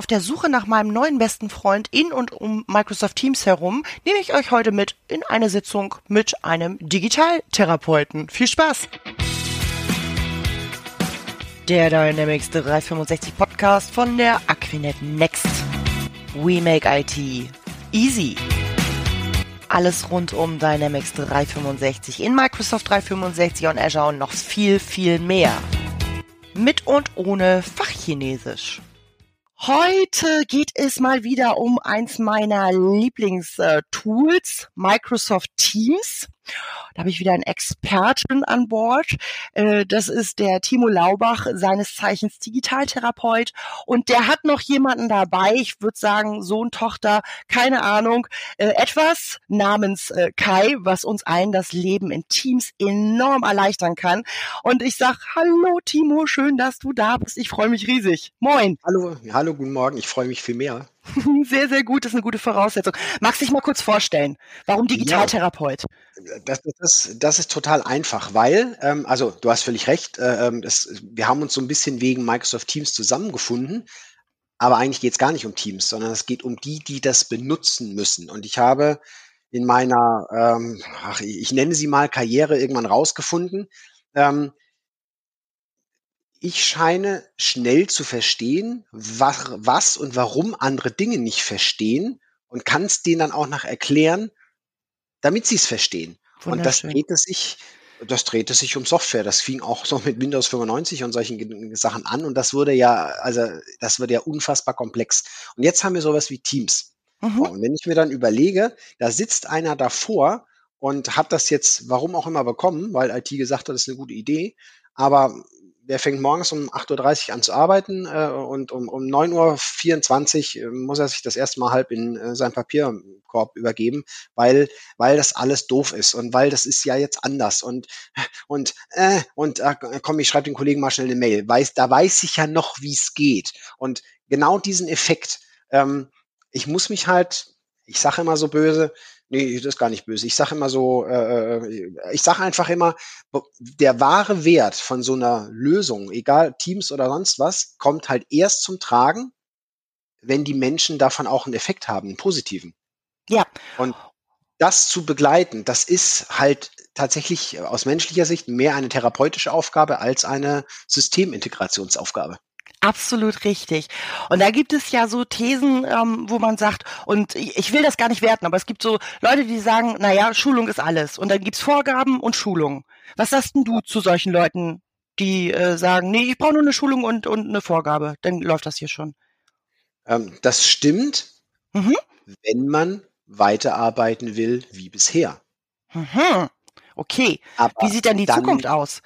Auf der Suche nach meinem neuen besten Freund in und um Microsoft Teams herum nehme ich euch heute mit in eine Sitzung mit einem Digitaltherapeuten. Viel Spaß! Der Dynamics 365 Podcast von der Aquinet Next. We make IT easy. Alles rund um Dynamics 365 in Microsoft 365 und Azure und noch viel, viel mehr. Mit und ohne Fachchinesisch. Heute geht es mal wieder um eins meiner Lieblingstools, Microsoft Teams. Da habe ich wieder einen Experten an Bord. Äh, das ist der Timo Laubach, seines Zeichens Digitaltherapeut. Und der hat noch jemanden dabei, ich würde sagen Sohn, Tochter, keine Ahnung, äh, etwas namens äh, Kai, was uns allen das Leben in Teams enorm erleichtern kann. Und ich sag, hallo Timo, schön, dass du da bist. Ich freue mich riesig. Moin. Hallo, hallo, guten Morgen. Ich freue mich viel mehr. Sehr, sehr gut, das ist eine gute Voraussetzung. Magst du dich mal kurz vorstellen? Warum Digitaltherapeut? Ja, das, das, das ist total einfach, weil, ähm, also du hast völlig recht, äh, ähm, das, wir haben uns so ein bisschen wegen Microsoft Teams zusammengefunden, aber eigentlich geht es gar nicht um Teams, sondern es geht um die, die das benutzen müssen. Und ich habe in meiner, ähm, ach, ich nenne sie mal Karriere irgendwann rausgefunden, ähm, ich scheine schnell zu verstehen, was, was und warum andere Dinge nicht verstehen und kann es denen dann auch noch erklären, damit sie es verstehen. Und das drehte sich, das drehte sich um Software. Das fing auch so mit Windows 95 und solchen Sachen an. Und das wurde ja, also das wurde ja unfassbar komplex. Und jetzt haben wir sowas wie Teams. Mhm. Und wenn ich mir dann überlege, da sitzt einer davor und hat das jetzt, warum auch immer, bekommen, weil IT gesagt hat, das ist eine gute Idee. Aber der fängt morgens um 8.30 Uhr an zu arbeiten äh, und um, um 9.24 Uhr äh, muss er sich das erste Mal halb in äh, seinen Papierkorb übergeben, weil, weil das alles doof ist und weil das ist ja jetzt anders und, und, äh, und äh, komm, ich schreibe den Kollegen mal schnell eine Mail. Weiß, da weiß ich ja noch, wie es geht. Und genau diesen Effekt, ähm, ich muss mich halt, ich sage immer so böse, Nee, das ist gar nicht böse. Ich sage immer so, äh, äh ich sage einfach immer, der wahre Wert von so einer Lösung, egal Teams oder sonst was, kommt halt erst zum Tragen, wenn die Menschen davon auch einen Effekt haben, einen positiven. Ja. Und das zu begleiten, das ist halt tatsächlich aus menschlicher Sicht mehr eine therapeutische Aufgabe als eine Systemintegrationsaufgabe. Absolut richtig. Und da gibt es ja so Thesen, ähm, wo man sagt, und ich, ich will das gar nicht werten, aber es gibt so Leute, die sagen, naja, Schulung ist alles. Und dann gibt's Vorgaben und Schulung. Was sagst denn du zu solchen Leuten, die äh, sagen, nee, ich brauche nur eine Schulung und, und eine Vorgabe, dann läuft das hier schon? Ähm, das stimmt, mhm. wenn man weiterarbeiten will wie bisher. Mhm. Okay. Aber wie sieht denn die dann, Zukunft aus?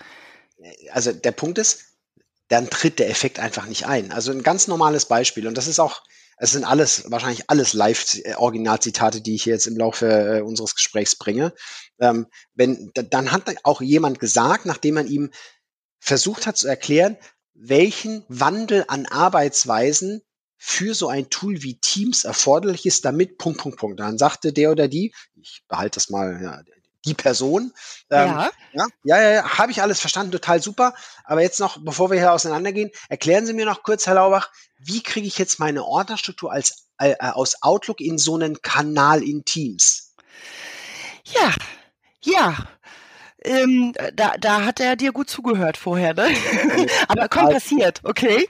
Also der Punkt ist, dann tritt der Effekt einfach nicht ein. Also ein ganz normales Beispiel und das ist auch, es sind alles, wahrscheinlich alles Live-Originalzitate, die ich jetzt im Laufe äh, unseres Gesprächs bringe. Ähm, wenn, dann hat auch jemand gesagt, nachdem man ihm versucht hat zu erklären, welchen Wandel an Arbeitsweisen für so ein Tool wie Teams erforderlich ist, damit Punkt, Punkt, Punkt. Dann sagte der oder die, ich behalte das mal, die Person. Ähm, ja. ja, ja, ja, habe ich alles verstanden, total super. Aber jetzt noch, bevor wir hier auseinandergehen, erklären Sie mir noch kurz, Herr Laubach, wie kriege ich jetzt meine Ordnerstruktur als, äh, äh, aus Outlook in so einen Kanal in Teams? Ja, ja. Ähm, da, da hat er dir gut zugehört vorher, ne? Aber komm, passiert, okay.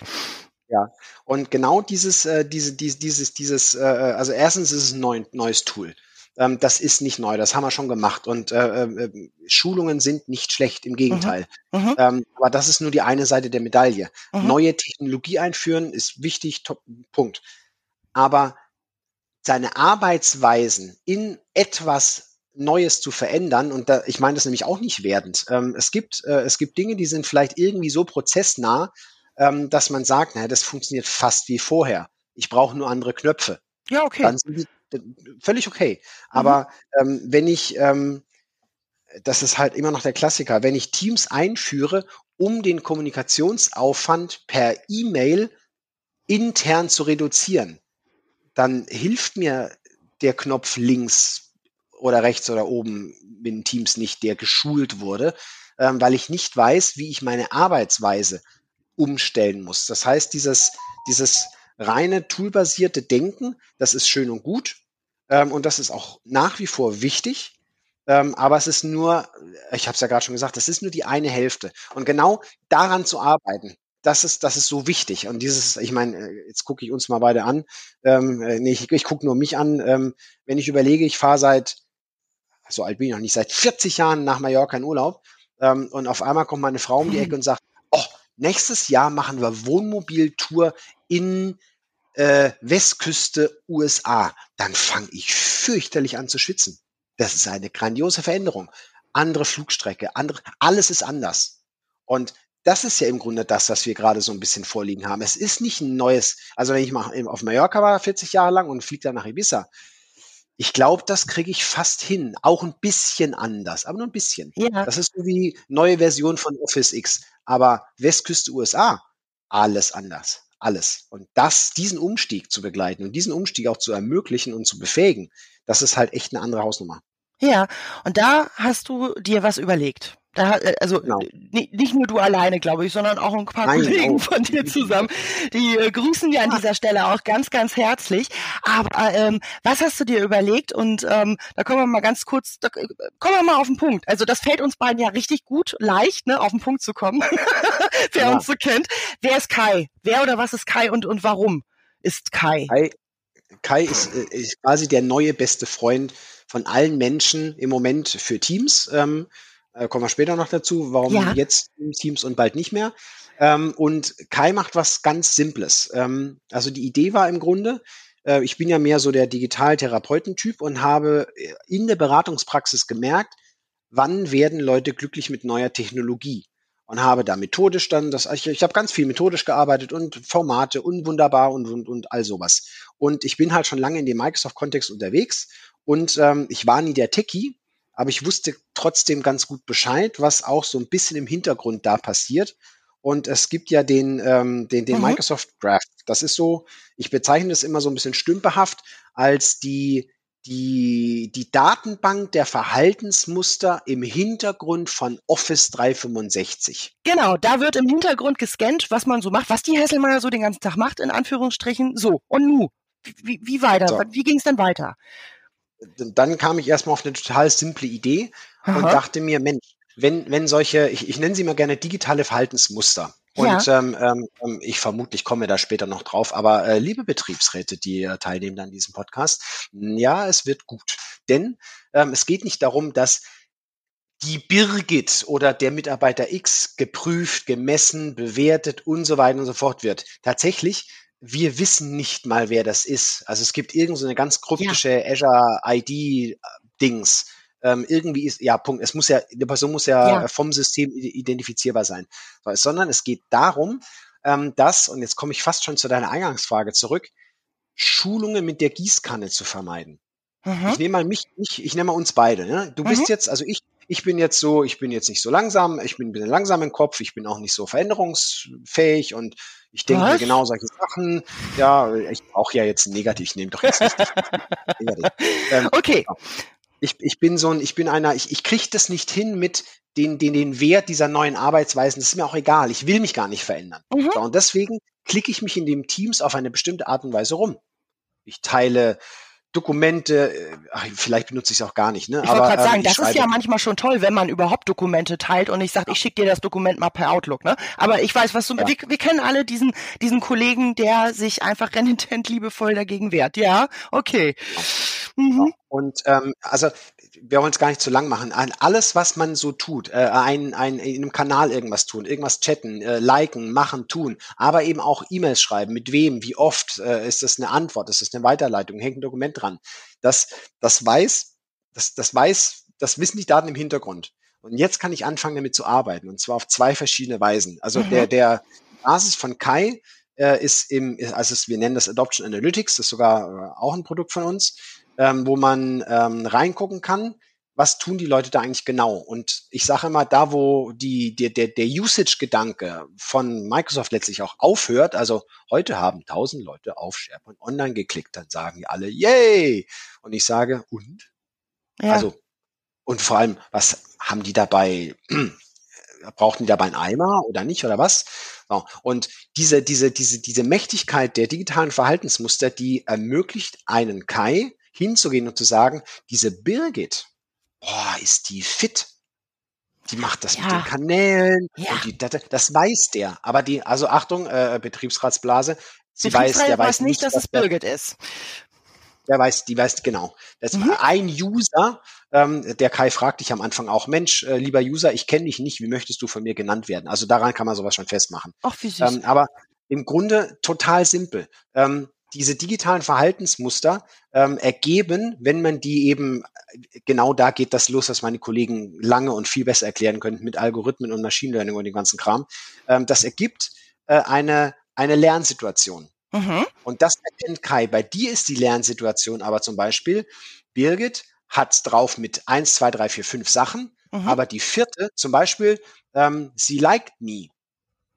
Ja, und genau dieses, äh, diese, dieses, dieses, dieses, äh, also erstens ist es ein neu, neues Tool. Ähm, das ist nicht neu, das haben wir schon gemacht. Und äh, äh, Schulungen sind nicht schlecht, im Gegenteil. Mhm. Mhm. Ähm, aber das ist nur die eine Seite der Medaille. Mhm. Neue Technologie einführen ist wichtig, top, Punkt. Aber seine Arbeitsweisen in etwas Neues zu verändern, und da, ich meine das nämlich auch nicht werdend. Ähm, es, gibt, äh, es gibt Dinge, die sind vielleicht irgendwie so prozessnah, ähm, dass man sagt, naja, das funktioniert fast wie vorher. Ich brauche nur andere Knöpfe. Ja, okay. Dann sind die, völlig okay. Mhm. Aber ähm, wenn ich, ähm, das ist halt immer noch der Klassiker, wenn ich Teams einführe, um den Kommunikationsaufwand per E-Mail intern zu reduzieren, dann hilft mir der Knopf links oder rechts oder oben in Teams nicht, der geschult wurde, ähm, weil ich nicht weiß, wie ich meine Arbeitsweise umstellen muss. Das heißt, dieses, dieses reine toolbasierte Denken, das ist schön und gut ähm, und das ist auch nach wie vor wichtig. Ähm, aber es ist nur, ich habe es ja gerade schon gesagt, das ist nur die eine Hälfte. Und genau daran zu arbeiten, das ist, das ist so wichtig. Und dieses, ich meine, äh, jetzt gucke ich uns mal beide an. Ähm, äh, nee, ich, ich gucke nur mich an. Ähm, wenn ich überlege, ich fahre seit, so alt bin ich noch nicht, seit 40 Jahren nach Mallorca in Urlaub. Ähm, und auf einmal kommt meine Frau um die Ecke und sagt, oh, nächstes Jahr machen wir Wohnmobiltour in äh, Westküste USA. Dann fange ich fürchterlich an zu schwitzen. Das ist eine grandiose Veränderung. Andere Flugstrecke, andere, alles ist anders. Und das ist ja im Grunde das, was wir gerade so ein bisschen vorliegen haben. Es ist nicht ein neues, also wenn ich mal auf Mallorca war, 40 Jahre lang und fliege dann nach Ibiza, ich glaube, das kriege ich fast hin. Auch ein bisschen anders, aber nur ein bisschen. Ja. Das ist so wie neue Version von Office X. Aber Westküste USA, alles anders. Alles. Und das, diesen Umstieg zu begleiten und diesen Umstieg auch zu ermöglichen und zu befähigen, das ist halt echt eine andere Hausnummer. Ja, und da hast du dir was überlegt. Da, äh, also genau. nicht nur du alleine, glaube ich, sondern auch ein paar Nein, Kollegen auch. von dir zusammen. Die äh, grüßen wir an dieser Stelle auch ganz, ganz herzlich. Aber ähm, was hast du dir überlegt? Und ähm, da kommen wir mal ganz kurz, da äh, kommen wir mal auf den Punkt. Also das fällt uns beiden ja richtig gut, leicht, ne, auf den Punkt zu kommen, wer ja. uns so kennt. Wer ist Kai? Wer oder was ist Kai und, und warum ist Kai? Kai, Kai ist, äh, ist quasi der neue beste Freund von allen Menschen im Moment für Teams. Ähm, äh, kommen wir später noch dazu, warum ja. jetzt Teams und bald nicht mehr. Ähm, und Kai macht was ganz Simples. Ähm, also die Idee war im Grunde, äh, ich bin ja mehr so der Digital-Therapeuten-Typ und habe äh, in der Beratungspraxis gemerkt, wann werden Leute glücklich mit neuer Technologie und habe da methodisch dann das ich, ich habe ganz viel methodisch gearbeitet und Formate und wunderbar und und und all sowas und ich bin halt schon lange in dem Microsoft Kontext unterwegs und ähm, ich war nie der Techie aber ich wusste trotzdem ganz gut Bescheid, was auch so ein bisschen im Hintergrund da passiert. Und es gibt ja den, ähm, den, den mhm. Microsoft Graph. Das ist so, ich bezeichne das immer so ein bisschen stümperhaft als die, die, die Datenbank der Verhaltensmuster im Hintergrund von Office 365. Genau, da wird im Hintergrund gescannt, was man so macht, was die Hesselmeier so den ganzen Tag macht, in Anführungsstrichen. So, und nu, wie, wie weiter? So. Wie ging es denn weiter? Dann kam ich erstmal auf eine total simple Idee Aha. und dachte mir, Mensch, wenn, wenn solche, ich, ich nenne sie mal gerne digitale Verhaltensmuster. Und ja. ähm, ähm, ich vermutlich komme da später noch drauf, aber äh, liebe Betriebsräte, die äh, teilnehmen an diesem Podcast, ja, es wird gut. Denn ähm, es geht nicht darum, dass die Birgit oder der Mitarbeiter X geprüft, gemessen, bewertet und so weiter und so fort wird. Tatsächlich wir wissen nicht mal, wer das ist. Also es gibt irgend so eine ganz kryptische ja. Azure ID Dings. Ähm, irgendwie ist, ja, Punkt. Es muss ja, die Person muss ja, ja. vom System identifizierbar sein. Sondern es geht darum, ähm, dass, und jetzt komme ich fast schon zu deiner Eingangsfrage zurück, Schulungen mit der Gießkanne zu vermeiden. Mhm. Ich nehme mal mich, ich, ich nehme mal uns beide. Ne? Du mhm. bist jetzt, also ich, ich bin jetzt so, ich bin jetzt nicht so langsam, ich bin ein bisschen langsam im Kopf, ich bin auch nicht so veränderungsfähig und ich denke mir genau solche Sachen. Ja, ich brauche ja jetzt negativ, ich nehme doch jetzt nicht negativ. Ähm, okay. Genau. Ich, ich bin so ein, ich bin einer, ich, ich kriege das nicht hin mit den, den, den Wert dieser neuen Arbeitsweisen. Das ist mir auch egal. Ich will mich gar nicht verändern. Mhm. So, und deswegen klicke ich mich in dem Teams auf eine bestimmte Art und Weise rum. Ich teile Dokumente, äh, ach, vielleicht benutze ich es auch gar nicht. Ne? Ich wollte gerade sagen, ähm, das ist ja manchmal schon toll, wenn man überhaupt Dokumente teilt und ich sage, ich schicke dir das Dokument mal per Outlook. Ne? Aber ich weiß, was du, ja. wir, wir kennen alle diesen, diesen Kollegen, der sich einfach renitent liebevoll dagegen wehrt. Ja, okay. Mhm. Und ähm, also wir wollen es gar nicht zu lang machen. Alles, was man so tut, äh, ein, ein, in einem Kanal irgendwas tun, irgendwas chatten, äh, liken, machen, tun, aber eben auch E-Mails schreiben, mit wem, wie oft, äh, ist das eine Antwort, ist das eine Weiterleitung, hängt ein Dokument dran. Das, das weiß, das, das weiß, das wissen die Daten im Hintergrund. Und jetzt kann ich anfangen, damit zu arbeiten, und zwar auf zwei verschiedene Weisen. Also mhm. der, der Basis von Kai äh, ist im, also wir nennen das Adoption Analytics, das ist sogar äh, auch ein Produkt von uns ähm, wo man ähm, reingucken kann, was tun die Leute da eigentlich genau? Und ich sage immer, da wo die, der, der, der Usage-Gedanke von Microsoft letztlich auch aufhört, also heute haben tausend Leute auf SharePoint Online geklickt, dann sagen die alle, yay! Und ich sage, und? Ja. Also, und vor allem, was haben die dabei brauchten die dabei einen Eimer oder nicht oder was? So. Und diese, diese, diese, diese Mächtigkeit der digitalen Verhaltensmuster, die ermöglicht einen Kai hinzugehen und zu sagen, diese Birgit, boah, ist die fit. Die macht das ja. mit den Kanälen ja. und die, das, das weiß der. Aber die, also Achtung, äh, Betriebsratsblase, sie weiß, der weiß nicht, dass es Birgit ist. Der weiß, die weiß genau. Das mhm. ein User, ähm, der Kai fragt dich am Anfang auch, Mensch, äh, lieber User, ich kenne dich nicht, wie möchtest du von mir genannt werden? Also daran kann man sowas schon festmachen. Ach, wie süß. Ähm, aber im Grunde total simpel. Ähm, diese digitalen Verhaltensmuster ähm, ergeben, wenn man die eben, genau da geht das los, was meine Kollegen lange und viel besser erklären könnten mit Algorithmen und Machine Learning und dem ganzen Kram. Ähm, das ergibt äh, eine, eine Lernsituation. Mhm. Und das erkennt Kai. Bei dir ist die Lernsituation aber zum Beispiel, Birgit hat's drauf mit eins, zwei, drei, vier, fünf Sachen, mhm. aber die vierte zum Beispiel, ähm, sie liked me.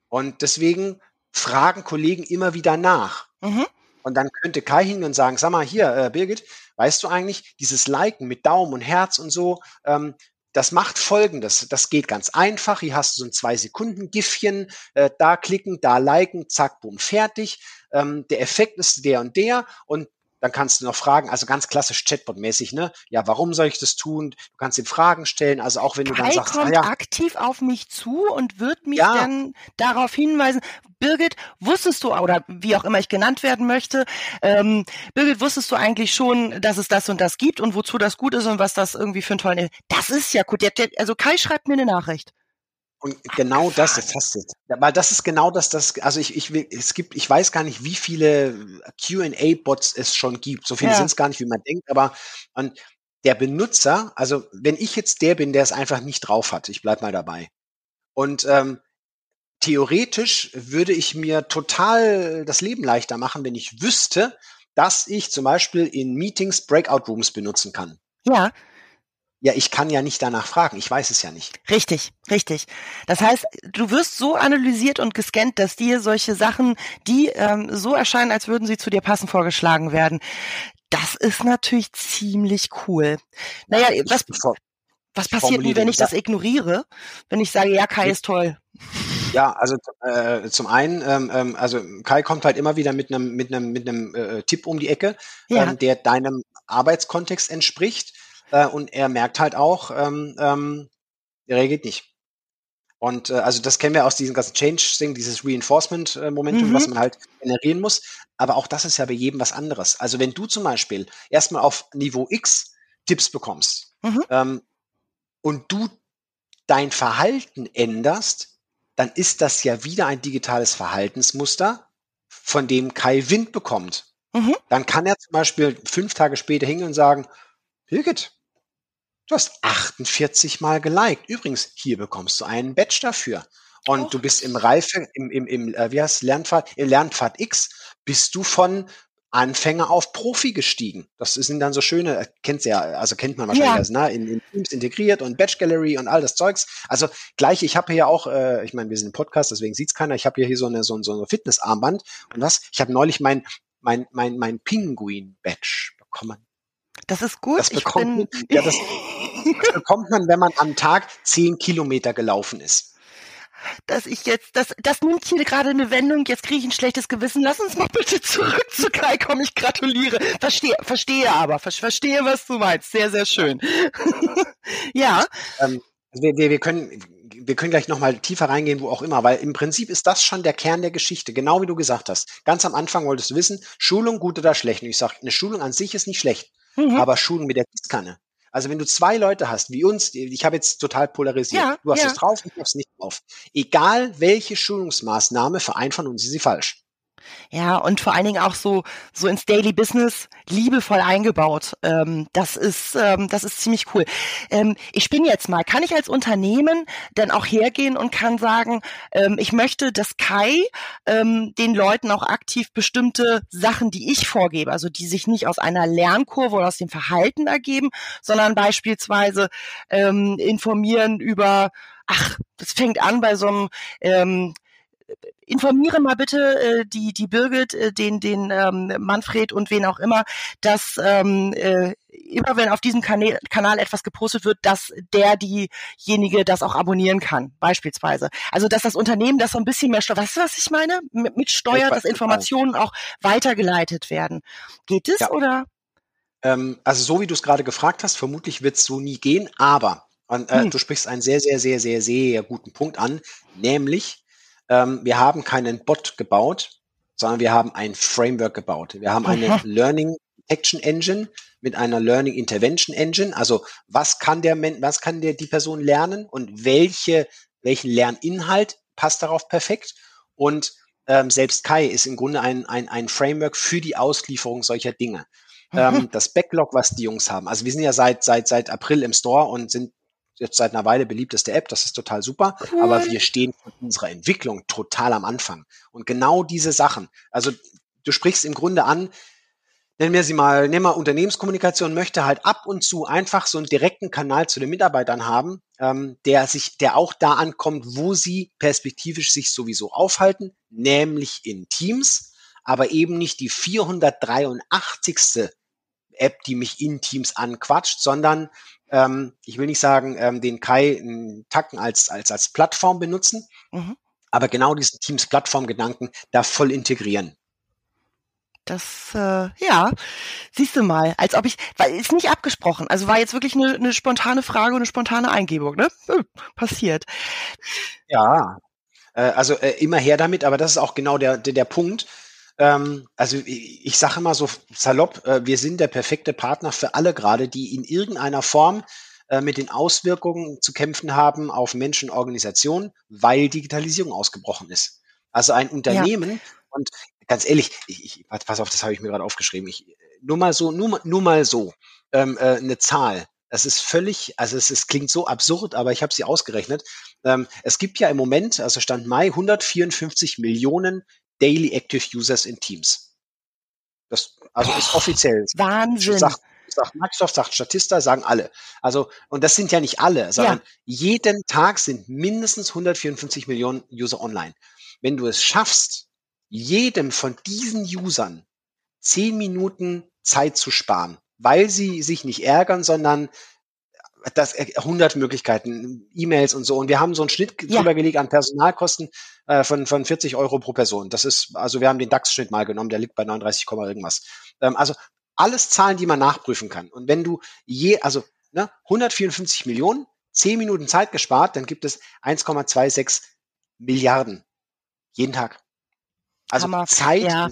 Und deswegen fragen Kollegen immer wieder nach. Mhm. Und dann könnte Kai hingehen und sagen, sag mal hier, äh, Birgit, weißt du eigentlich, dieses Liken mit Daumen und Herz und so, ähm, das macht folgendes. Das geht ganz einfach. Hier hast du so ein zwei Sekunden Giffchen, äh, da klicken, da liken, zack, boom, fertig. Ähm, der Effekt ist der und der und dann kannst du noch fragen, also ganz klassisch Chatbot-mäßig, ne? Ja, warum soll ich das tun? Du kannst ihm Fragen stellen, also auch wenn Kai du dann sagst, kommt ah, ja, aktiv auf mich zu und wird mich ja. dann darauf hinweisen, Birgit, wusstest du, oder wie auch immer ich genannt werden möchte, ähm, Birgit, wusstest du eigentlich schon, dass es das und das gibt und wozu das gut ist und was das irgendwie für ein tollen, das ist ja gut. Also Kai schreibt mir eine Nachricht. Und genau das, das hast du. Weil das ist genau das, das, also ich, ich will, es gibt, ich weiß gar nicht, wie viele QA-Bots es schon gibt. So viele ja. sind es gar nicht, wie man denkt, aber und der Benutzer, also wenn ich jetzt der bin, der es einfach nicht drauf hat, ich bleib mal dabei. Und ähm, theoretisch würde ich mir total das Leben leichter machen, wenn ich wüsste, dass ich zum Beispiel in Meetings Breakout Rooms benutzen kann. Ja. Ja, ich kann ja nicht danach fragen. Ich weiß es ja nicht. Richtig, richtig. Das heißt, du wirst so analysiert und gescannt, dass dir solche Sachen, die ähm, so erscheinen, als würden sie zu dir passen, vorgeschlagen werden. Das ist natürlich ziemlich cool. Naja, was, was passiert denn, wenn ich das ignoriere? Wenn ich sage, ja, Kai ist toll. Ja, also äh, zum einen, ähm, ähm, also Kai kommt halt immer wieder mit einem mit einem mit einem äh, Tipp um die Ecke, ja. ähm, der deinem Arbeitskontext entspricht. Äh, und er merkt halt auch, ähm, ähm, er reagiert nicht. Und äh, also das kennen wir aus diesem ganzen Change-Ding, dieses Reinforcement-Momentum, mhm. was man halt generieren muss. Aber auch das ist ja bei jedem was anderes. Also wenn du zum Beispiel erstmal auf Niveau X Tipps bekommst mhm. ähm, und du dein Verhalten änderst, dann ist das ja wieder ein digitales Verhaltensmuster, von dem Kai Wind bekommt. Mhm. Dann kann er zum Beispiel fünf Tage später hingehen und sagen, Birgit, Du hast 48 Mal geliked. Übrigens, hier bekommst du einen Badge dafür. Und oh. du bist im Reife, im, im, im äh, wie heißt Lernpfad, im Lernpfad X, bist du von Anfänger auf Profi gestiegen. Das sind dann so schöne, äh, kennt ja, also kennt man wahrscheinlich ja. das, ne? In, in, Teams integriert und Badge Gallery und all das Zeugs. Also gleich, ich habe hier auch, äh, ich meine, wir sind im Podcast, deswegen sieht's keiner. Ich habe hier, hier so eine so, so eine Fitnessarmband und was? Ich habe neulich mein mein mein mein Pinguin Badge bekommen. Das ist gut. Das bekommt, man, ja, das, das bekommt man, wenn man am Tag zehn Kilometer gelaufen ist dass ich jetzt, das, das nimmt hier gerade eine Wendung, jetzt kriege ich ein schlechtes Gewissen. Lass uns mal bitte zurück zu Kai kommen, ich gratuliere. Verstehe, verstehe aber, verstehe, was du meinst. Sehr, sehr schön. ja. Ähm, wir, wir, wir können, wir können gleich nochmal tiefer reingehen, wo auch immer, weil im Prinzip ist das schon der Kern der Geschichte, genau wie du gesagt hast. Ganz am Anfang wolltest du wissen, Schulung gut oder schlecht. Und ich sage, eine Schulung an sich ist nicht schlecht. Mhm. Aber Schulung mit der Gießkanne. Also wenn du zwei Leute hast, wie uns, ich habe jetzt total polarisiert, ja, du hast ja. es drauf, ich habe es nicht drauf. Egal welche Schulungsmaßnahme, für einen von uns ist sie falsch. Ja, und vor allen Dingen auch so, so ins Daily Business liebevoll eingebaut. Ähm, das ist, ähm, das ist ziemlich cool. Ähm, ich bin jetzt mal, kann ich als Unternehmen dann auch hergehen und kann sagen, ähm, ich möchte, dass Kai ähm, den Leuten auch aktiv bestimmte Sachen, die ich vorgebe, also die sich nicht aus einer Lernkurve oder aus dem Verhalten ergeben, sondern beispielsweise ähm, informieren über ach, das fängt an bei so einem ähm, informiere mal bitte äh, die die Birgit, äh, den den ähm, Manfred und wen auch immer, dass ähm, äh, immer wenn auf diesem Kanal, Kanal etwas gepostet wird, dass der diejenige das auch abonnieren kann, beispielsweise. Also dass das Unternehmen das so ein bisschen mehr steuert. Weißt du, was ich meine? Mit steuert, dass Informationen auch weitergeleitet werden. Geht es ja. oder? Ähm, also so wie du es gerade gefragt hast, vermutlich wird es so nie gehen, aber und, äh, hm. du sprichst einen sehr, sehr, sehr, sehr, sehr guten Punkt an, nämlich ähm, wir haben keinen Bot gebaut, sondern wir haben ein Framework gebaut. Wir haben eine Aha. Learning Action Engine mit einer Learning Intervention Engine. Also was kann der was kann der die Person lernen und welche welchen Lerninhalt passt darauf perfekt? Und ähm, selbst Kai ist im Grunde ein, ein, ein Framework für die Auslieferung solcher Dinge. Ähm, das Backlog, was die Jungs haben. Also wir sind ja seit seit seit April im Store und sind jetzt seit einer Weile beliebteste App, das ist total super, cool. aber wir stehen von unserer Entwicklung total am Anfang. Und genau diese Sachen, also du sprichst im Grunde an, nennen wir sie mal, nehmen wir Unternehmenskommunikation, möchte halt ab und zu einfach so einen direkten Kanal zu den Mitarbeitern haben, ähm, der sich, der auch da ankommt, wo sie perspektivisch sich sowieso aufhalten, nämlich in Teams, aber eben nicht die 483. App, die mich in Teams anquatscht, sondern ähm, ich will nicht sagen, ähm, den Kai einen Tacken als, als, als Plattform benutzen, mhm. aber genau diesen Teams-Plattform-Gedanken da voll integrieren. Das, äh, ja, siehst du mal, als ob ich, weil ist nicht abgesprochen. Also war jetzt wirklich eine, eine spontane Frage und eine spontane Eingebung, ne? Hm, passiert. Ja, äh, also äh, immer her damit, aber das ist auch genau der, der, der Punkt. Ähm, also ich, ich sage immer so salopp, äh, wir sind der perfekte Partner für alle gerade, die in irgendeiner Form äh, mit den Auswirkungen zu kämpfen haben auf Menschen Organisationen, weil Digitalisierung ausgebrochen ist. Also ein Unternehmen ja. und ganz ehrlich, ich, ich, pass auf, das habe ich mir gerade aufgeschrieben. Ich, nur mal so, nur, nur mal so ähm, äh, eine Zahl. Das ist völlig, also es, es klingt so absurd, aber ich habe sie ausgerechnet. Ähm, es gibt ja im Moment, also Stand Mai, 154 Millionen Daily Active Users in Teams. Das also ist offiziell. Wahnsinn. Sagt, sagt Microsoft, sagt Statista, sagen alle. Also, und das sind ja nicht alle, sondern ja. jeden Tag sind mindestens 154 Millionen User online. Wenn du es schaffst, jedem von diesen Usern zehn Minuten Zeit zu sparen, weil sie sich nicht ärgern, sondern das 100 äh, Möglichkeiten, E-Mails und so. Und wir haben so einen Schnitt ja. drüber gelegt an Personalkosten äh, von, von 40 Euro pro Person. Das ist, also wir haben den DAX-Schnitt mal genommen, der liegt bei 39, irgendwas. Ähm, also alles Zahlen, die man nachprüfen kann. Und wenn du je, also ne, 154 Millionen, 10 Minuten Zeit gespart, dann gibt es 1,26 Milliarden jeden Tag. Also Hammer. Zeit ja.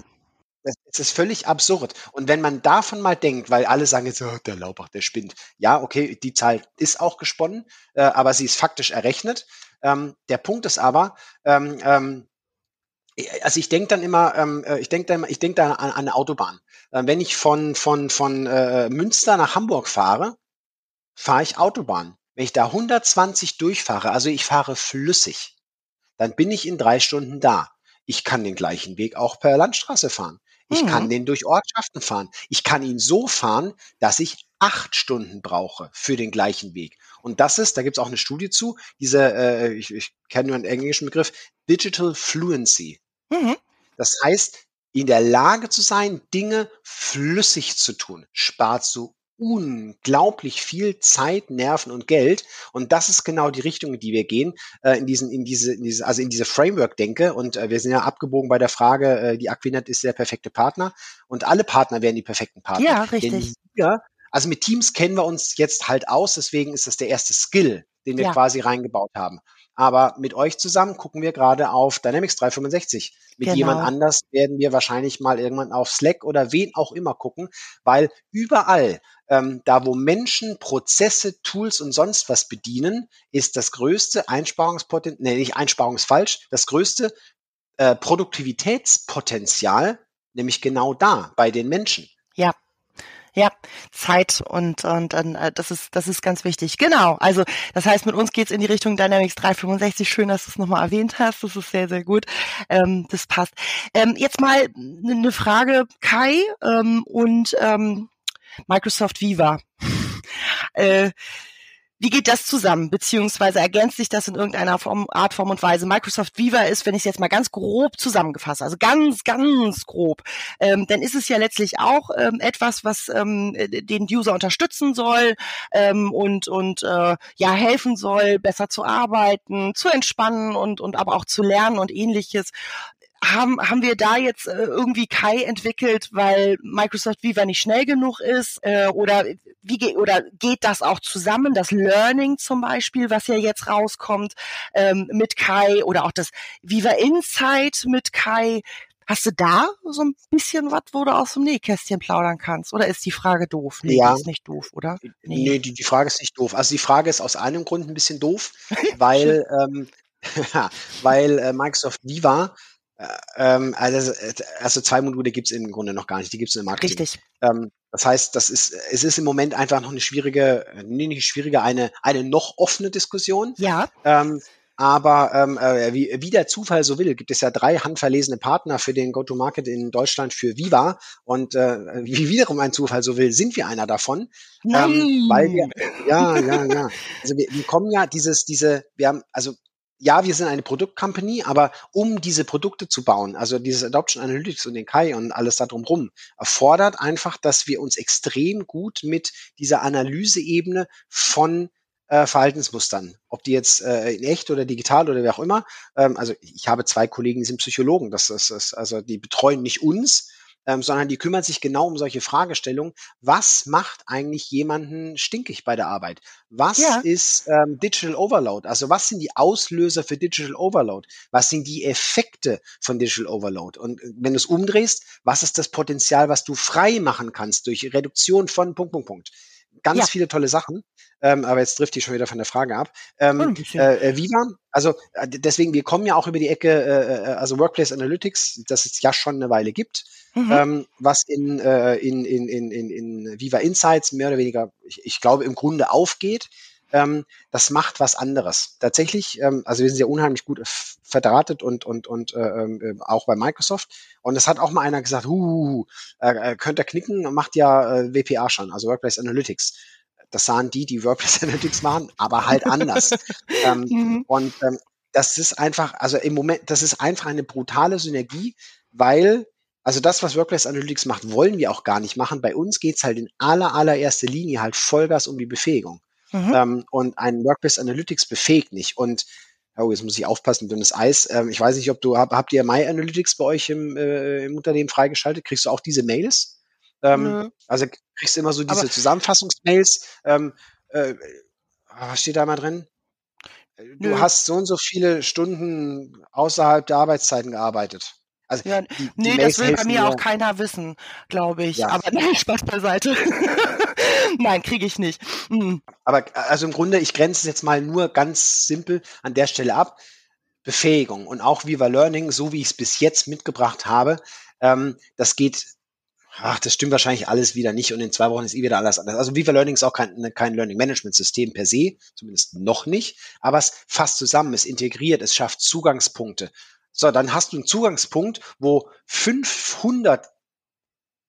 Das ist völlig absurd. Und wenn man davon mal denkt, weil alle sagen jetzt, oh, der Laubach, der spinnt. Ja, okay, die Zahl ist auch gesponnen, äh, aber sie ist faktisch errechnet. Ähm, der Punkt ist aber, ähm, ähm, also ich denke dann immer, ähm, äh, ich denke dann, ich denke da an, an eine Autobahn. Äh, wenn ich von von von äh, Münster nach Hamburg fahre, fahre ich Autobahn. Wenn ich da 120 durchfahre, also ich fahre flüssig, dann bin ich in drei Stunden da. Ich kann den gleichen Weg auch per Landstraße fahren. Ich mhm. kann den durch Ortschaften fahren. Ich kann ihn so fahren, dass ich acht Stunden brauche für den gleichen Weg. Und das ist, da gibt es auch eine Studie zu, diese, äh, ich, ich kenne nur einen englischen Begriff, Digital Fluency. Mhm. Das heißt, in der Lage zu sein, Dinge flüssig zu tun, spart so unglaublich viel Zeit, Nerven und Geld. Und das ist genau die Richtung, in die wir gehen, äh, in diesen, in diese, in diese, also in diese Framework-Denke. Und äh, wir sind ja abgebogen bei der Frage, äh, die Aquinet ist der perfekte Partner. Und alle Partner werden die perfekten Partner. Ja, richtig. Denn wir, also mit Teams kennen wir uns jetzt halt aus, deswegen ist das der erste Skill, den wir ja. quasi reingebaut haben. Aber mit euch zusammen gucken wir gerade auf Dynamics 365. Mit genau. jemand anders werden wir wahrscheinlich mal irgendwann auf Slack oder wen auch immer gucken, weil überall, ähm, da wo Menschen Prozesse, Tools und sonst was bedienen, ist das größte Einsparungspotenzial, nee, nicht Einsparungsfalsch, das größte äh, Produktivitätspotenzial, nämlich genau da, bei den Menschen. Ja, ja, Zeit und und, und äh, das ist das ist ganz wichtig. Genau. Also das heißt, mit uns geht's in die Richtung Dynamics 365. Schön, dass du es nochmal erwähnt hast. Das ist sehr sehr gut. Ähm, das passt. Ähm, jetzt mal eine Frage, Kai ähm, und ähm, Microsoft Viva. äh, wie geht das zusammen, beziehungsweise ergänzt sich das in irgendeiner Form, Art, Form und Weise? Microsoft Viva ist, wenn ich es jetzt mal ganz grob zusammengefasse, also ganz, ganz grob, ähm, dann ist es ja letztlich auch ähm, etwas, was ähm, den User unterstützen soll ähm, und und äh, ja helfen soll, besser zu arbeiten, zu entspannen und und aber auch zu lernen und ähnliches haben, haben wir da jetzt äh, irgendwie Kai entwickelt, weil Microsoft Viva nicht schnell genug ist? Äh, oder wie geht oder geht das auch zusammen? Das Learning zum Beispiel, was ja jetzt rauskommt ähm, mit Kai oder auch das Viva Insight mit Kai. Hast du da so ein bisschen was, wo du aus dem Nähkästchen plaudern kannst? Oder ist die Frage doof? Nee, ja. die ist nicht doof, oder? Nee, nee die, die Frage ist nicht doof. Also die Frage ist aus einem Grund ein bisschen doof, weil, ähm, weil äh, Microsoft Viva ähm, also, äh, also zwei Module gibt es im Grunde noch gar nicht, die gibt es im Marketing. Richtig. Ähm, das heißt, das ist, es ist im Moment einfach noch eine schwierige, nee, nicht schwierige, eine, eine noch offene Diskussion. Ja. Ähm, aber ähm, äh, wie, wie der Zufall so will, gibt es ja drei handverlesene Partner für den Go-to-Market in Deutschland für Viva. Und äh, wie wiederum ein Zufall so will, sind wir einer davon. Nein. Ähm, weil wir, ja, ja, ja. Also wir, wir kommen ja dieses, diese, wir haben, also ja, wir sind eine Produktcompany, aber um diese Produkte zu bauen, also dieses Adoption Analytics und den Kai und alles da drumherum, erfordert einfach, dass wir uns extrem gut mit dieser Analyseebene von äh, Verhaltensmustern, ob die jetzt äh, in echt oder digital oder wie auch immer. Ähm, also ich habe zwei Kollegen, die sind Psychologen, das ist, also die betreuen nicht uns, ähm, sondern die kümmern sich genau um solche Fragestellungen. Was macht eigentlich jemanden stinkig bei der Arbeit? Was ja. ist ähm, Digital Overload? Also was sind die Auslöser für Digital Overload? Was sind die Effekte von Digital Overload? Und äh, wenn du es umdrehst, was ist das Potenzial, was du frei machen kannst durch Reduktion von Punkt, Punkt, Punkt? Ganz ja. viele tolle Sachen. Ähm, aber jetzt trifft die schon wieder von der Frage ab. Ähm, äh, äh, Viva, also äh, deswegen, wir kommen ja auch über die Ecke, äh, äh, also Workplace Analytics, das es ja schon eine Weile gibt, mhm. ähm, was in, äh, in, in, in, in, in Viva Insights mehr oder weniger, ich, ich glaube, im Grunde aufgeht. Ähm, das macht was anderes. Tatsächlich, ähm, also wir sind ja unheimlich gut verdrahtet und, und, und äh, äh, auch bei Microsoft. Und es hat auch mal einer gesagt, huh, äh, könnt ihr knicken, macht ja äh, WPA schon, also Workplace Analytics das sahen die, die WordPress Analytics machen, aber halt anders. ähm, mhm. Und ähm, das ist einfach, also im Moment, das ist einfach eine brutale Synergie, weil, also das, was WordPress Analytics macht, wollen wir auch gar nicht machen. Bei uns geht's halt in aller, allererster Linie halt Vollgas um die Befähigung. Mhm. Ähm, und ein WordPress Analytics befähigt nicht. Und oh, jetzt muss ich aufpassen, dünnes Eis. Ähm, ich weiß nicht, ob du, hab, habt ihr My Analytics bei euch im, äh, im Unternehmen freigeschaltet? Kriegst du auch diese Mails? Ähm, mhm. Also kriegst du immer so diese Aber Zusammenfassungsmails. Ähm, äh, was steht da mal drin? Du Nö. hast so und so viele Stunden außerhalb der Arbeitszeiten gearbeitet. Also ja, die, nee, die das will bei mir auch keiner wissen, glaube ich. Ja. Aber nein, Spaß beiseite. nein, kriege ich nicht. Mhm. Aber also im Grunde, ich grenze es jetzt mal nur ganz simpel an der Stelle ab. Befähigung und auch Viva Learning, so wie ich es bis jetzt mitgebracht habe, ähm, das geht ach, das stimmt wahrscheinlich alles wieder nicht und in zwei Wochen ist eh wieder alles anders. Also Viva Learning ist auch kein, ne, kein Learning Management System per se, zumindest noch nicht, aber es fasst zusammen, es integriert, es schafft Zugangspunkte. So, dann hast du einen Zugangspunkt, wo 500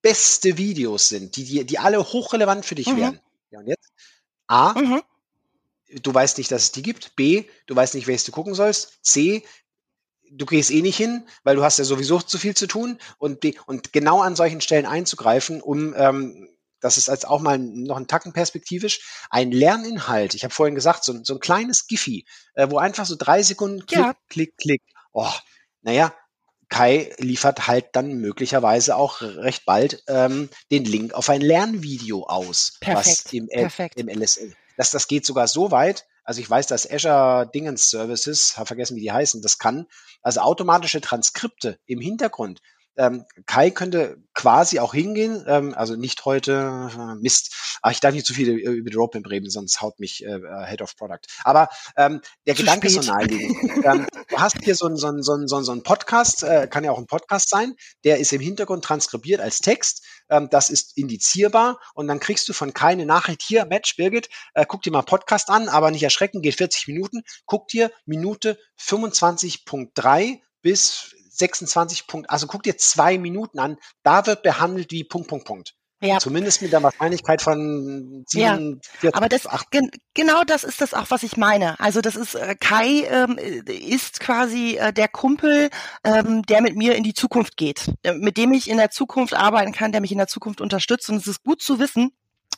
beste Videos sind, die, die, die alle hochrelevant für dich mhm. werden. Ja, und jetzt? A, mhm. du weißt nicht, dass es die gibt. B, du weißt nicht, welches du gucken sollst. C, du gehst eh nicht hin, weil du hast ja sowieso zu viel zu tun und, die, und genau an solchen Stellen einzugreifen, um ähm, das ist als auch mal noch ein Tacken perspektivisch, ein Lerninhalt. Ich habe vorhin gesagt, so, so ein kleines Giphy, äh, wo einfach so drei Sekunden klick, ja. klick, klick. Oh, naja, Kai liefert halt dann möglicherweise auch recht bald ähm, den Link auf ein Lernvideo aus, Perfekt. was im, Perfekt. im LSL. Das, das geht sogar so weit, also ich weiß, dass Azure Dingens Services, habe vergessen, wie die heißen, das kann, also automatische Transkripte im Hintergrund ähm, Kai könnte quasi auch hingehen, ähm, also nicht heute, äh, Mist, aber ich darf nicht zu viel über die Roadmap reden, sonst haut mich äh, äh, Head of Product. Aber ähm, der zu Gedanke spät. ist so naheliegend. ähm, du hast hier so ein, so so ein, so ein Podcast, äh, kann ja auch ein Podcast sein, der ist im Hintergrund transkribiert als Text, ähm, das ist indizierbar und dann kriegst du von Kai eine Nachricht, hier, Match, Birgit, äh, guck dir mal Podcast an, aber nicht erschrecken, geht 40 Minuten, guck dir Minute 25.3 bis 26 Punkt, also guck dir zwei Minuten an, da wird behandelt wie Punkt, Punkt, Punkt. Ja. Zumindest mit der Wahrscheinlichkeit von 47, ja, aber das gen, genau das ist das auch, was ich meine. Also das ist äh, Kai ähm, ist quasi äh, der Kumpel, ähm, der mit mir in die Zukunft geht, äh, mit dem ich in der Zukunft arbeiten kann, der mich in der Zukunft unterstützt. Und es ist gut zu wissen,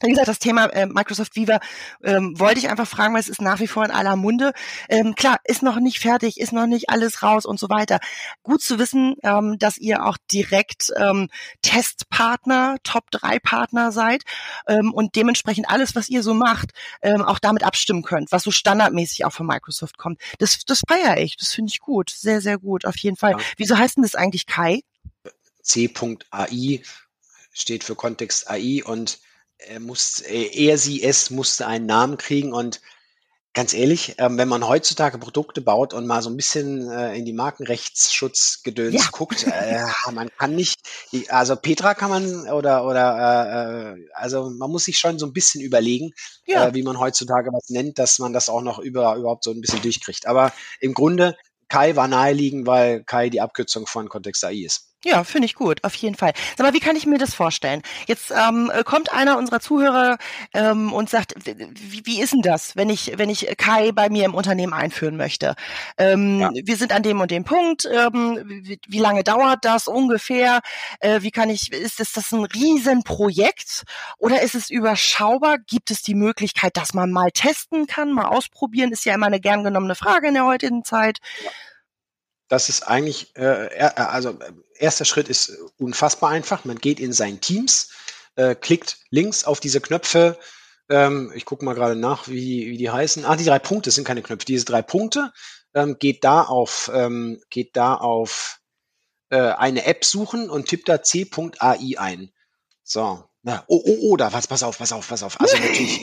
wie gesagt, das Thema äh, Microsoft Viva ähm, wollte ich einfach fragen, weil es ist nach wie vor in aller Munde. Ähm, klar, ist noch nicht fertig, ist noch nicht alles raus und so weiter. Gut zu wissen, ähm, dass ihr auch direkt ähm, Testpartner, Top-3-Partner seid ähm, und dementsprechend alles, was ihr so macht, ähm, auch damit abstimmen könnt, was so standardmäßig auch von Microsoft kommt. Das, das feiere ich, das finde ich gut, sehr, sehr gut, auf jeden Fall. Ja. Wieso heißt denn das eigentlich Kai? C.ai steht für Kontext AI und er, muss, er, sie, es musste einen Namen kriegen und ganz ehrlich, ähm, wenn man heutzutage Produkte baut und mal so ein bisschen äh, in die Markenrechtsschutzgedöns ja. guckt, äh, man kann nicht, also Petra kann man oder oder äh, also man muss sich schon so ein bisschen überlegen, ja. äh, wie man heutzutage was nennt, dass man das auch noch über, überhaupt so ein bisschen durchkriegt. Aber im Grunde Kai war naheliegend, weil Kai die Abkürzung von Kontext AI ist. Ja, finde ich gut, auf jeden Fall. Sag mal, wie kann ich mir das vorstellen? Jetzt ähm, kommt einer unserer Zuhörer ähm, und sagt, wie, wie ist denn das, wenn ich, wenn ich Kai bei mir im Unternehmen einführen möchte? Ähm, ja. Wir sind an dem und dem Punkt. Ähm, wie, wie lange dauert das ungefähr? Äh, wie kann ich? Ist das, das ein Riesenprojekt oder ist es überschaubar? Gibt es die Möglichkeit, dass man mal testen kann, mal ausprobieren? Ist ja immer eine gern genommene Frage in der heutigen Zeit. Ja das ist eigentlich, äh, äh, also äh, erster Schritt ist unfassbar einfach. Man geht in sein Teams, äh, klickt links auf diese Knöpfe. Ähm, ich gucke mal gerade nach, wie, wie die heißen. Ah, die drei Punkte sind keine Knöpfe. Diese drei Punkte ähm, geht da auf, ähm, geht da auf äh, eine App suchen und tippt da c.ai ein. So. Na, oh, oh, oh, da, was, pass auf, pass auf, pass auf. Also natürlich,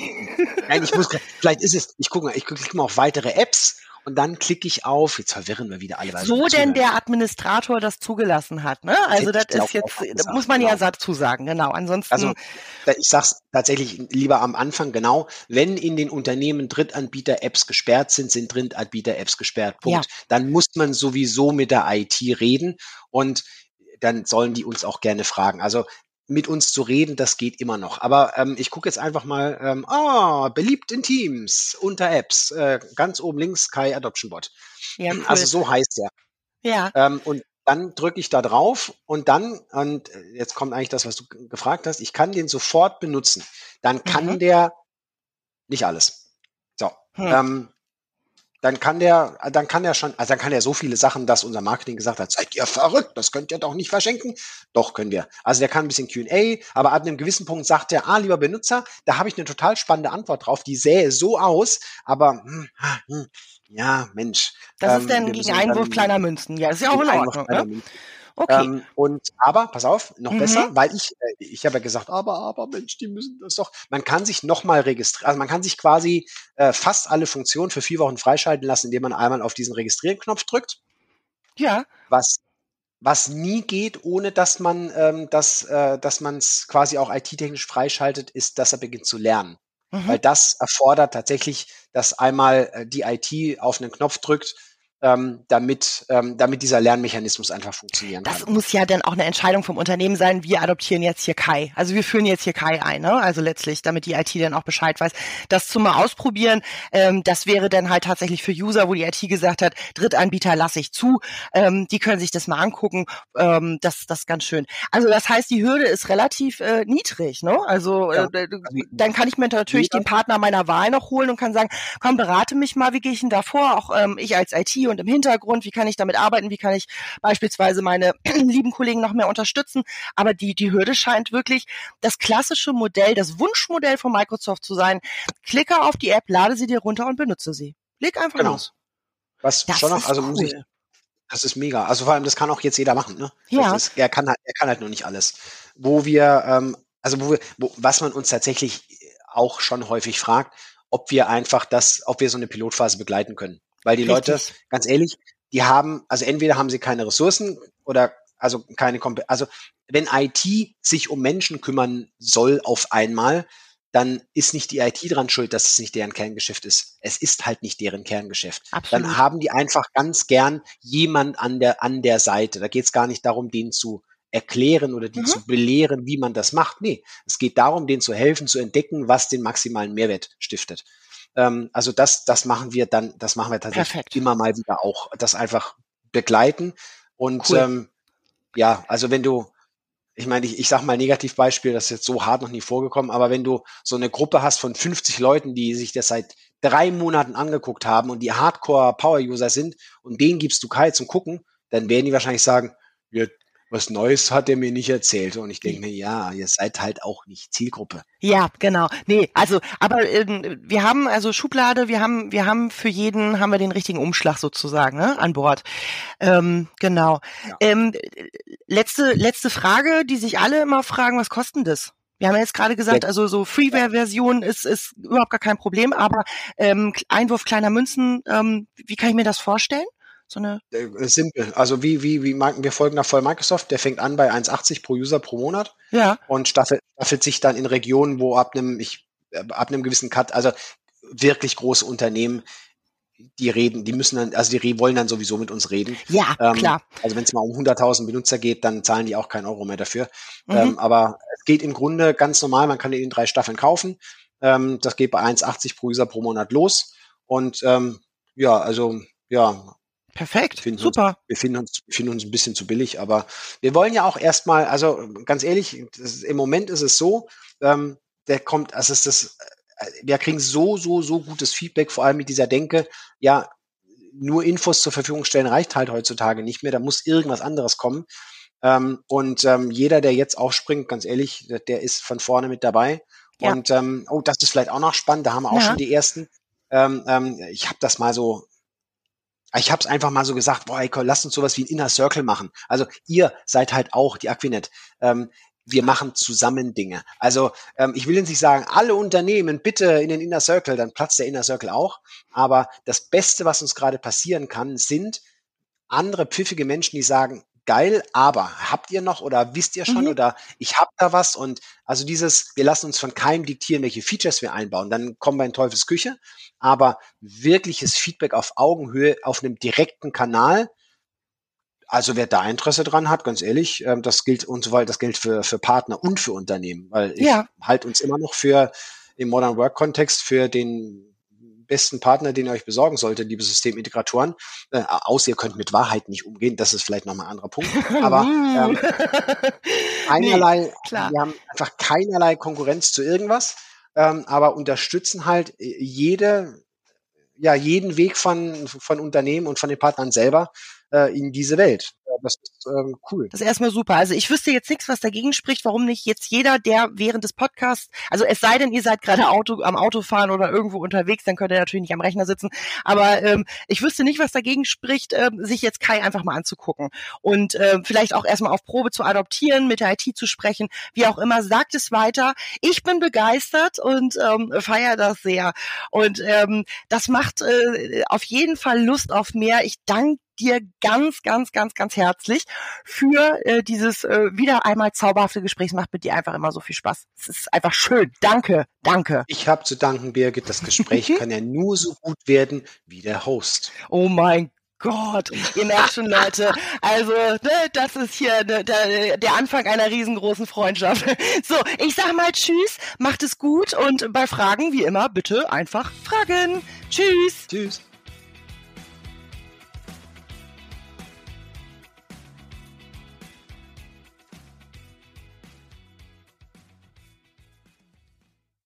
nein, ich muss, vielleicht ist es, ich gucke mal, ich klicke mal auf weitere Apps und dann klicke ich auf, jetzt verwirren wir wieder alle. So denn der Administrator das zugelassen hat, ne? Also das ist jetzt, das muss man genau. ja dazu sagen, genau. Ansonsten. Also ich sag's tatsächlich lieber am Anfang, genau, wenn in den Unternehmen Drittanbieter-Apps gesperrt sind, sind Drittanbieter-Apps gesperrt. Punkt. Ja. Dann muss man sowieso mit der IT reden und dann sollen die uns auch gerne fragen. Also mit uns zu reden, das geht immer noch. Aber ähm, ich gucke jetzt einfach mal, ähm, ah, beliebt in Teams unter Apps, äh, ganz oben links Kai Adoption Bot. Ja, cool. Also so heißt er. Ja. Ähm, und dann drücke ich da drauf und dann, und jetzt kommt eigentlich das, was du gefragt hast, ich kann den sofort benutzen. Dann kann mhm. der nicht alles. So. Hm. Ähm, dann kann der, dann kann er schon, also dann kann er so viele Sachen, dass unser Marketing gesagt hat, seid ihr verrückt, das könnt ihr doch nicht verschenken. Doch, können wir. Also der kann ein bisschen Q&A, aber ab einem gewissen Punkt sagt er, ah, lieber Benutzer, da habe ich eine total spannende Antwort drauf, die sähe so aus, aber hm, hm, ja, Mensch. Das ähm, ist dann gegen Einwurf kleiner Münzen. Ja, ist ja auch in Ordnung. Ne? Okay. Ähm, und aber, pass auf, noch mhm. besser, weil ich, äh, ich habe ja gesagt, aber, aber Mensch, die müssen das doch. Man kann sich nochmal registrieren, also man kann sich quasi äh, fast alle Funktionen für vier Wochen freischalten lassen, indem man einmal auf diesen Registrieren-Knopf drückt. Ja. Was was nie geht, ohne dass man ähm, das, äh, dass man es quasi auch IT-technisch freischaltet, ist, dass er beginnt zu lernen. Mhm. Weil das erfordert tatsächlich, dass einmal äh, die IT auf einen Knopf drückt ähm, damit, ähm, damit dieser Lernmechanismus einfach funktionieren das kann. Das muss ja dann auch eine Entscheidung vom Unternehmen sein, wir adoptieren jetzt hier Kai. Also wir führen jetzt hier Kai ein, ne? also letztlich, damit die IT dann auch Bescheid weiß. Das zum mal ausprobieren, ähm, das wäre dann halt tatsächlich für User, wo die IT gesagt hat, Drittanbieter lasse ich zu, ähm, die können sich das mal angucken, ähm, das, das ist ganz schön. Also das heißt, die Hürde ist relativ äh, niedrig, ne? Also ja. äh, dann kann ich mir natürlich ja. den Partner meiner Wahl noch holen und kann sagen, komm, berate mich mal, wie gehe ich denn da vor, auch ähm, ich als IT und im Hintergrund, wie kann ich damit arbeiten, wie kann ich beispielsweise meine lieben Kollegen noch mehr unterstützen. Aber die, die Hürde scheint wirklich das klassische Modell, das Wunschmodell von Microsoft zu sein. Klicke auf die App, lade sie dir runter und benutze sie. Leg einfach genau. los. Was das schon noch, also cool. muss ich, das ist mega. Also vor allem, das kann auch jetzt jeder machen, ne? Ja. Ist, er kann halt, er kann halt nur nicht alles. Wo wir, ähm, also wo wir, wo, was man uns tatsächlich auch schon häufig fragt, ob wir einfach das, ob wir so eine Pilotphase begleiten können. Weil die Richtig. Leute, ganz ehrlich, die haben, also entweder haben sie keine Ressourcen oder also keine Komp also wenn IT sich um Menschen kümmern soll auf einmal, dann ist nicht die IT dran schuld, dass es nicht deren Kerngeschäft ist. Es ist halt nicht deren Kerngeschäft. Absolut. Dann haben die einfach ganz gern jemand an der, an der Seite. Da geht es gar nicht darum, den zu erklären oder die mhm. zu belehren, wie man das macht. Nee, es geht darum, denen zu helfen, zu entdecken, was den maximalen Mehrwert stiftet. Ähm, also das, das machen wir dann, das machen wir tatsächlich Perfekt. immer mal wieder auch. Das einfach begleiten. Und cool. ähm, ja, also wenn du, ich meine, ich, ich sag mal Negativbeispiel, das ist jetzt so hart noch nie vorgekommen, aber wenn du so eine Gruppe hast von 50 Leuten, die sich das seit drei Monaten angeguckt haben und die Hardcore-Power-User sind und denen gibst du Kai zum Gucken, dann werden die wahrscheinlich sagen, ja, was Neues hat er mir nicht erzählt. Und ich denke mir, ja, ihr seid halt auch nicht Zielgruppe. Ja, genau. Nee, also, aber ähm, wir haben also Schublade, wir haben, wir haben für jeden haben wir den richtigen Umschlag sozusagen ne, an Bord. Ähm, genau. Ja. Ähm, letzte, letzte Frage, die sich alle immer fragen, was kostet das? Wir haben ja jetzt gerade gesagt, also so Freeware-Version ist, ist überhaupt gar kein Problem, aber ähm, Einwurf kleiner Münzen, ähm, wie kann ich mir das vorstellen? So eine äh, Simpel. Also wie, wie, wie wir folgen nach voll Microsoft, der fängt an bei 1,80 pro User pro Monat ja. und staffelt, staffelt sich dann in Regionen, wo ab einem, ich, äh, ab einem gewissen Cut, also wirklich große Unternehmen, die reden, die müssen dann, also die wollen dann sowieso mit uns reden. Ja, ähm, klar. Also wenn es mal um 100.000 Benutzer geht, dann zahlen die auch keinen Euro mehr dafür. Mhm. Ähm, aber es geht im Grunde ganz normal, man kann in drei Staffeln kaufen. Ähm, das geht bei 1,80 pro User pro Monat los. Und ähm, ja, also ja, Perfekt, super. Uns, wir, finden uns, wir finden uns ein bisschen zu billig, aber wir wollen ja auch erstmal, also ganz ehrlich, ist, im Moment ist es so, ähm, der kommt, also ist das, äh, wir kriegen so, so, so gutes Feedback, vor allem mit dieser Denke, ja, nur Infos zur Verfügung stellen reicht halt heutzutage nicht mehr, da muss irgendwas anderes kommen. Ähm, und ähm, jeder, der jetzt aufspringt, ganz ehrlich, der, der ist von vorne mit dabei. Ja. Und ähm, oh, das ist vielleicht auch noch spannend, da haben wir auch ja. schon die ersten. Ähm, ähm, ich habe das mal so ich habe es einfach mal so gesagt, boah, ey, lasst uns sowas wie ein Inner Circle machen. Also ihr seid halt auch die Aquinet. Ähm, wir machen zusammen Dinge. Also ähm, ich will jetzt nicht sagen, alle Unternehmen bitte in den Inner Circle, dann platzt der Inner Circle auch. Aber das Beste, was uns gerade passieren kann, sind andere pfiffige Menschen, die sagen, geil, aber habt ihr noch oder wisst ihr schon mhm. oder ich hab da was und also dieses, wir lassen uns von keinem diktieren, welche Features wir einbauen, dann kommen wir in Teufels Küche, aber wirkliches Feedback auf Augenhöhe auf einem direkten Kanal, also wer da Interesse dran hat, ganz ehrlich, ähm, das gilt und so weiter, das gilt für, für Partner und für Unternehmen, weil ich ja. halte uns immer noch für im Modern Work Kontext für den besten Partner, den ihr euch besorgen solltet, liebe Systemintegratoren. Äh, außer ihr könnt mit Wahrheit nicht umgehen, das ist vielleicht nochmal ein anderer Punkt. Aber ähm, einerlei, nee, wir haben einfach keinerlei Konkurrenz zu irgendwas, ähm, aber unterstützen halt äh, jede, ja, jeden Weg von, von Unternehmen und von den Partnern selber äh, in diese Welt das ist ähm, cool. Das ist erstmal super. Also ich wüsste jetzt nichts, was dagegen spricht, warum nicht jetzt jeder, der während des Podcasts, also es sei denn, ihr seid gerade Auto, am Autofahren oder irgendwo unterwegs, dann könnt ihr natürlich nicht am Rechner sitzen. Aber ähm, ich wüsste nicht, was dagegen spricht, ähm, sich jetzt Kai einfach mal anzugucken und ähm, vielleicht auch erstmal auf Probe zu adoptieren, mit der IT zu sprechen, wie auch immer. Sagt es weiter. Ich bin begeistert und ähm, feiere das sehr. Und ähm, das macht äh, auf jeden Fall Lust auf mehr. Ich danke dir ganz, ganz, ganz, ganz herzlich für äh, dieses äh, wieder einmal zauberhafte Gespräch. Es macht mit dir einfach immer so viel Spaß. Es ist einfach schön. Danke, danke. Ich habe zu danken, Birgit. Das Gespräch kann ja nur so gut werden wie der Host. Oh mein Gott, ihr merkt schon, Leute. Also, ne, das ist hier ne, der, der Anfang einer riesengroßen Freundschaft. So, ich sag mal Tschüss, macht es gut und bei Fragen, wie immer, bitte einfach fragen. Tschüss. Tschüss.